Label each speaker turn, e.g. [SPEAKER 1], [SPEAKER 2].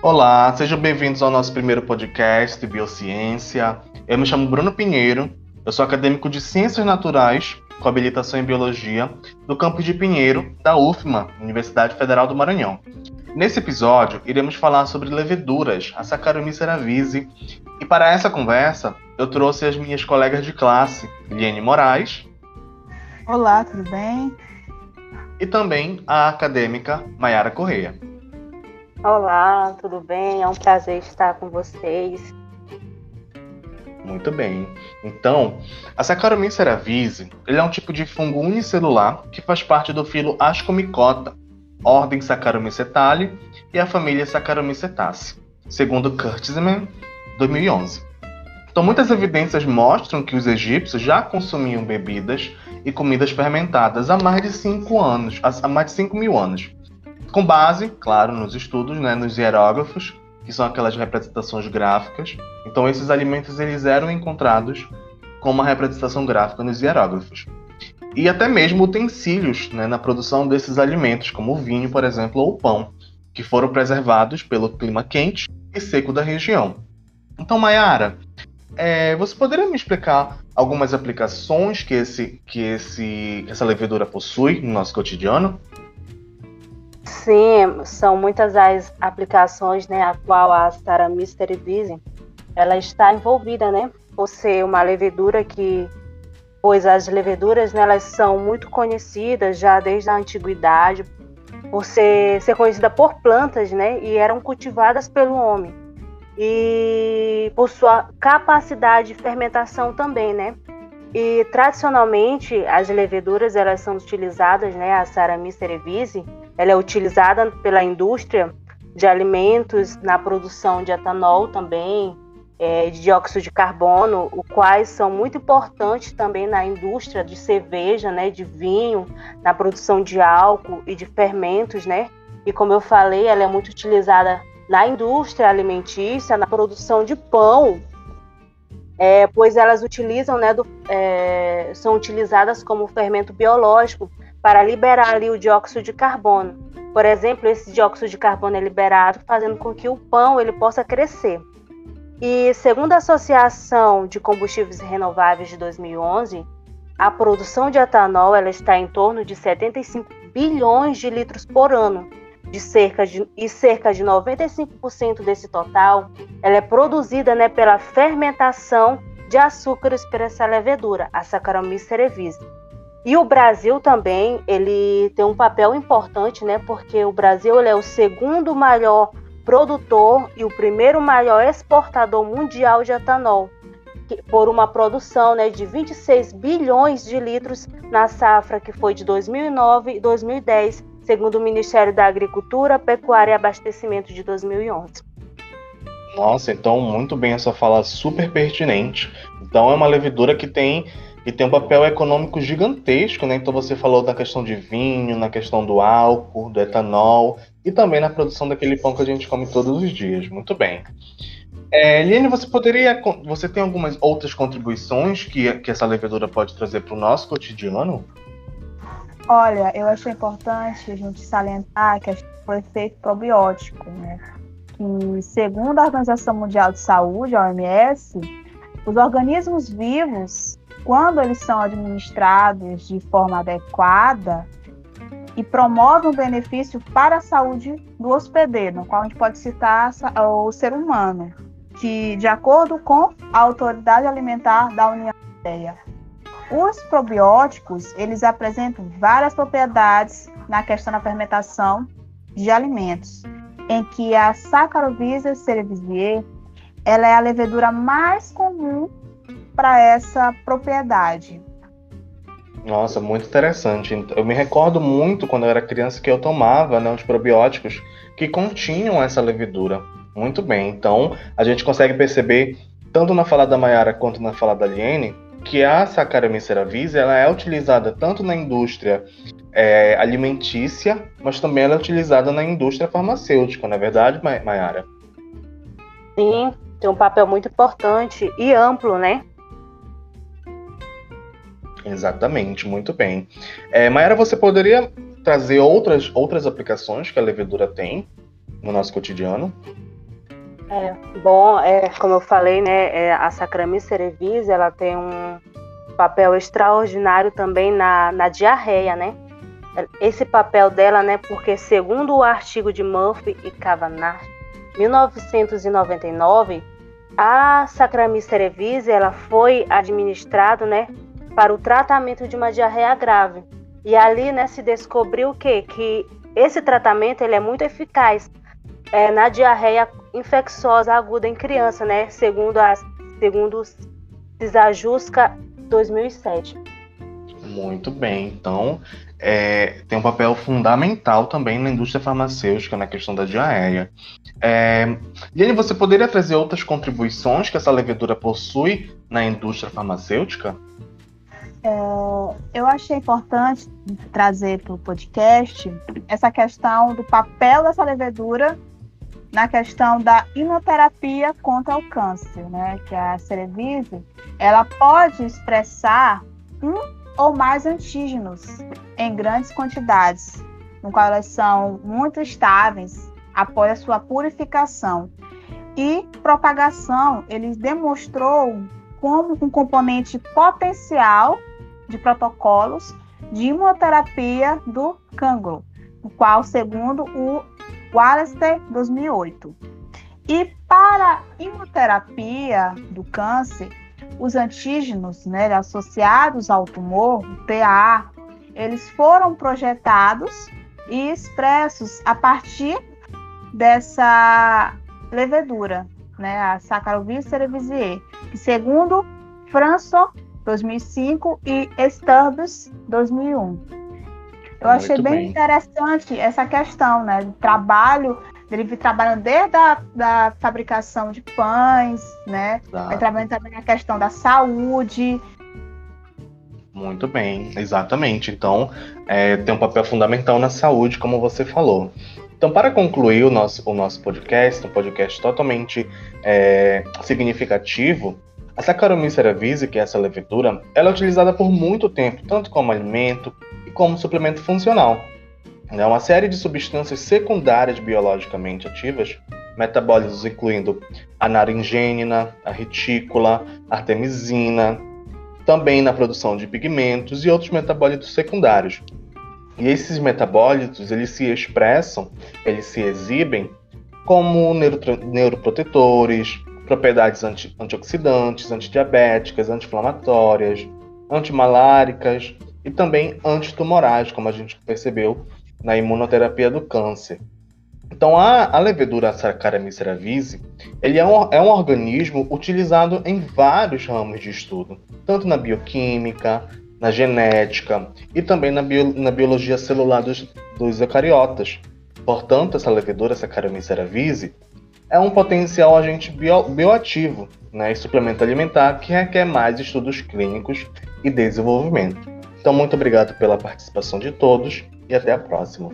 [SPEAKER 1] Olá, sejam bem-vindos ao nosso primeiro podcast de Biociência. Eu me chamo Bruno Pinheiro, eu sou acadêmico de Ciências Naturais, com habilitação em Biologia, do campus de Pinheiro, da UFMA, Universidade Federal do Maranhão. Nesse episódio, iremos falar sobre leveduras, a Saccharomyces cerevisiae, e para essa conversa, eu trouxe as minhas colegas de classe, Liane Moraes.
[SPEAKER 2] Olá, tudo bem?
[SPEAKER 1] E também a acadêmica Mayara Correia.
[SPEAKER 3] Olá, tudo bem? É um prazer estar com vocês.
[SPEAKER 1] Muito bem. Então, a Saccharomyces cerevisiae ele é um tipo de fungo unicelular que faz parte do filo Ascomycota, ordem Saccharomycetale e a família Saccharomycetaceae, segundo Kurtzman, 2011. Então, muitas evidências mostram que os egípcios já consumiam bebidas e comidas fermentadas há mais de 5 anos, há mais de 5 mil anos com base, claro, nos estudos, né, nos hierógrafos, que são aquelas representações gráficas. Então esses alimentos eles eram encontrados com uma representação gráfica nos hierógrafos. E até mesmo utensílios né, na produção desses alimentos, como o vinho, por exemplo, ou o pão, que foram preservados pelo clima quente e seco da região. Então, Mayara, é, você poderia me explicar algumas aplicações que, esse, que esse, essa levedura possui no nosso cotidiano?
[SPEAKER 3] Sim, são muitas as aplicações, né, a qual a Sara Mystery Vision, ela está envolvida, né, por ser uma levedura que, pois as leveduras, né, elas são muito conhecidas já desde a antiguidade, por ser, ser conhecida por plantas, né, e eram cultivadas pelo homem. E por sua capacidade de fermentação também, né, e tradicionalmente as leveduras elas são utilizadas, né, a Saramys cerevisiae, ela é utilizada pela indústria de alimentos na produção de etanol também, é, de dióxido de carbono, os quais são muito importantes também na indústria de cerveja, né, de vinho, na produção de álcool e de fermentos, né? E como eu falei, ela é muito utilizada na indústria alimentícia, na produção de pão, é, pois elas utilizam, né, do, é, são utilizadas como fermento biológico para liberar ali o dióxido de carbono. Por exemplo, esse dióxido de carbono é liberado, fazendo com que o pão ele possa crescer. E segundo a Associação de Combustíveis Renováveis de 2011, a produção de etanol ela está em torno de 75 bilhões de litros por ano, de cerca de, e cerca de 95% desse total ela é produzida né, pela fermentação de açúcares por essa levedura, a Saccharomyces cerevisiae. E o Brasil também, ele tem um papel importante, né? Porque o Brasil é o segundo maior produtor e o primeiro maior exportador mundial de etanol, por uma produção né, de 26 bilhões de litros na safra que foi de 2009 e 2010, segundo o Ministério da Agricultura, Pecuária e Abastecimento de 2011.
[SPEAKER 1] Nossa, então muito bem essa fala, super pertinente. Então é uma levedura que tem e tem um papel econômico gigantesco, né? Então você falou da questão de vinho, na questão do álcool, do etanol e também na produção daquele pão que a gente come todos os dias. Muito bem. É, Liane, você poderia. Você tem algumas outras contribuições que, que essa levedura pode trazer para o nosso cotidiano?
[SPEAKER 2] Olha, eu acho importante a gente salientar que o efeito probiótico, né? Que segundo a Organização Mundial de Saúde, a OMS, os organismos vivos quando eles são administrados de forma adequada e promovem um benefício para a saúde do hospedeiro, no qual a gente pode citar o ser humano, que, de acordo com a Autoridade Alimentar da União Europeia, os probióticos, eles apresentam várias propriedades na questão da fermentação de alimentos, em que a Saccharomyces cerevisiae, ela é a levedura mais comum para essa propriedade.
[SPEAKER 1] Nossa, muito interessante. Eu me recordo muito quando eu era criança que eu tomava né, os probióticos que continham essa levedura. Muito bem. Então, a gente consegue perceber, tanto na fala da Mayara quanto na fala da Liene, que a Saccharomyces cerevisiae ela é utilizada tanto na indústria é, alimentícia, mas também ela é utilizada na indústria farmacêutica, não é verdade, Mayara?
[SPEAKER 3] Sim, tem um papel muito importante e amplo, né?
[SPEAKER 1] Exatamente, muito bem. É, Mayara, você poderia trazer outras, outras aplicações que a levedura tem no nosso cotidiano?
[SPEAKER 3] É, bom, é, como eu falei, né, é, a Saccharomyces cerevisiae, ela tem um papel extraordinário também na, na diarreia, né? Esse papel dela, né, porque segundo o artigo de Murphy e Kavanagh, 1999, a Saccharomyces cerevisiae, ela foi administrada, né, para o tratamento de uma diarreia grave. E ali, né, se descobriu o quê? Que esse tratamento ele é muito eficaz é, na diarreia infecciosa aguda em criança, né? Segundo as segundo Cisajusca 2007.
[SPEAKER 1] Muito bem. Então, é, tem um papel fundamental também na indústria farmacêutica na questão da diarreia. É, Liane, você poderia trazer outras contribuições que essa levedura possui na indústria farmacêutica?
[SPEAKER 2] É, eu achei importante trazer para o podcast essa questão do papel dessa levedura na questão da imunoterapia contra o câncer, né? Que a Cerevise, ela pode expressar um ou mais antígenos em grandes quantidades, no qual elas são muito estáveis após a sua purificação. E propagação, ele demonstrou como um componente potencial de protocolos de imunoterapia do cancro, o qual, segundo o Wallace 2008. E para imunoterapia do câncer, os antígenos né, associados ao tumor, o eles foram projetados e expressos a partir dessa levedura, né, a Saccharomyces cerevisiae, que segundo François 2005 e Stubbs 2001. Eu Muito achei bem, bem, interessante essa questão, né? Do trabalho, ele trabalhando desde a da fabricação de pães, né? Vai trabalhando também a questão da saúde.
[SPEAKER 1] Muito bem, exatamente. Então, é, tem um papel fundamental na saúde, como você falou. Então, para concluir o nosso, o nosso podcast, um podcast totalmente é, significativo, a Saccharomyces cerevisiae, que é essa levedura, ela é utilizada por muito tempo, tanto como alimento, como suplemento funcional. É uma série de substâncias secundárias biologicamente ativas, metabólitos incluindo a naringênina, a retícula, a artemisina, também na produção de pigmentos e outros metabólitos secundários. E esses metabólitos, eles se expressam, eles se exibem como neuroprotetores, propriedades anti antioxidantes, antidiabéticas, anti-inflamatórias, antimaláricas, e também antitumorais, como a gente percebeu na imunoterapia do câncer. Então, a, a levedura Saccharomyces cerevisiae, ele é um, é um organismo utilizado em vários ramos de estudo, tanto na bioquímica, na genética e também na, bio, na biologia celular dos, dos eucariotas. Portanto, essa levedura Saccharomyces cerevisiae é um potencial agente bio, bioativo né, e suplemento alimentar que requer mais estudos clínicos e desenvolvimento. Então, muito obrigado pela participação de todos e até a próxima.